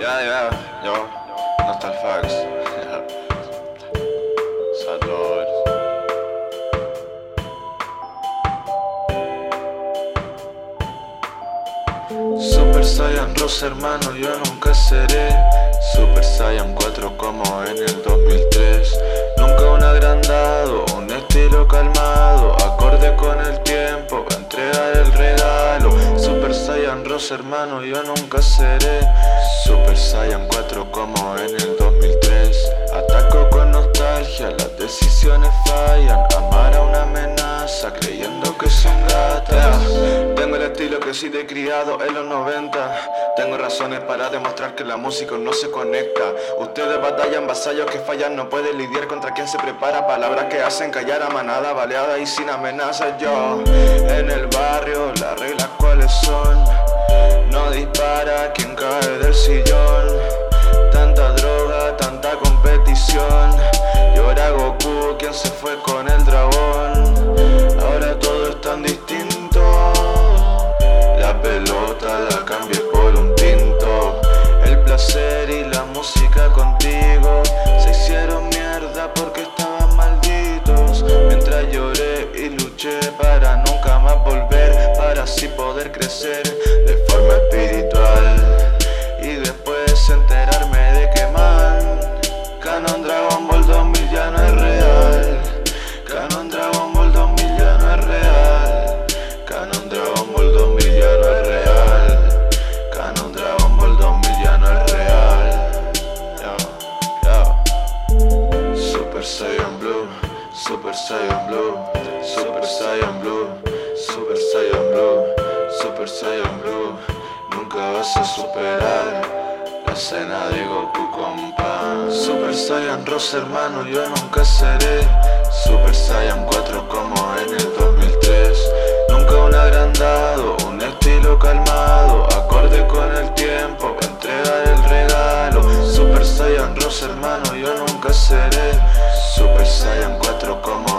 Ja, ja, ja. Något alfabet. Salud. Super Saiyan 2 hermano, yo nunca seré Super Saiyan 4 como en el 2003 Nunca un agrandado, un estilo calmado Ross, hermano, yo nunca seré Super Saiyan 4 como en el 2003 Ataco con nostalgia, las decisiones fallan. Amar a una amenaza creyendo que son gatas Tengo el estilo que sí de criado en los 90 Tengo razones para demostrar que la música no se conecta. Ustedes batallan vasallos que fallan No pueden lidiar contra quien se prepara. Palabras que hacen callar a manada Baleada y sin amenazas. Yo en el barrio las reglas cuáles son No dispara quien cae del sillón. Tanta droga, tanta competición. Llora Goku quien se fue con el dragón. Ahora todo es tan distinto. La pelota la cambié por un tinto. El placer y la música contigo Se hicieron mierda porque estaban malditos. Mientras lloré y luché para nunca más volver Para así poder crecer Super Saiyan Blue Super Saiyan Blue Super Saiyan Blue Super Saiyan Blue. Nunca vas a superar la escena de Goku compa Super Saiyan Ross hermano yo nunca seré. Super Saiyan 4 como en el 2003 Nunca un agrandado, un estilo calmado Acorde con el tiempo, entregar el regalo. Super Saiyan Ross hermano yo nunca seré. Super Saiyan pero como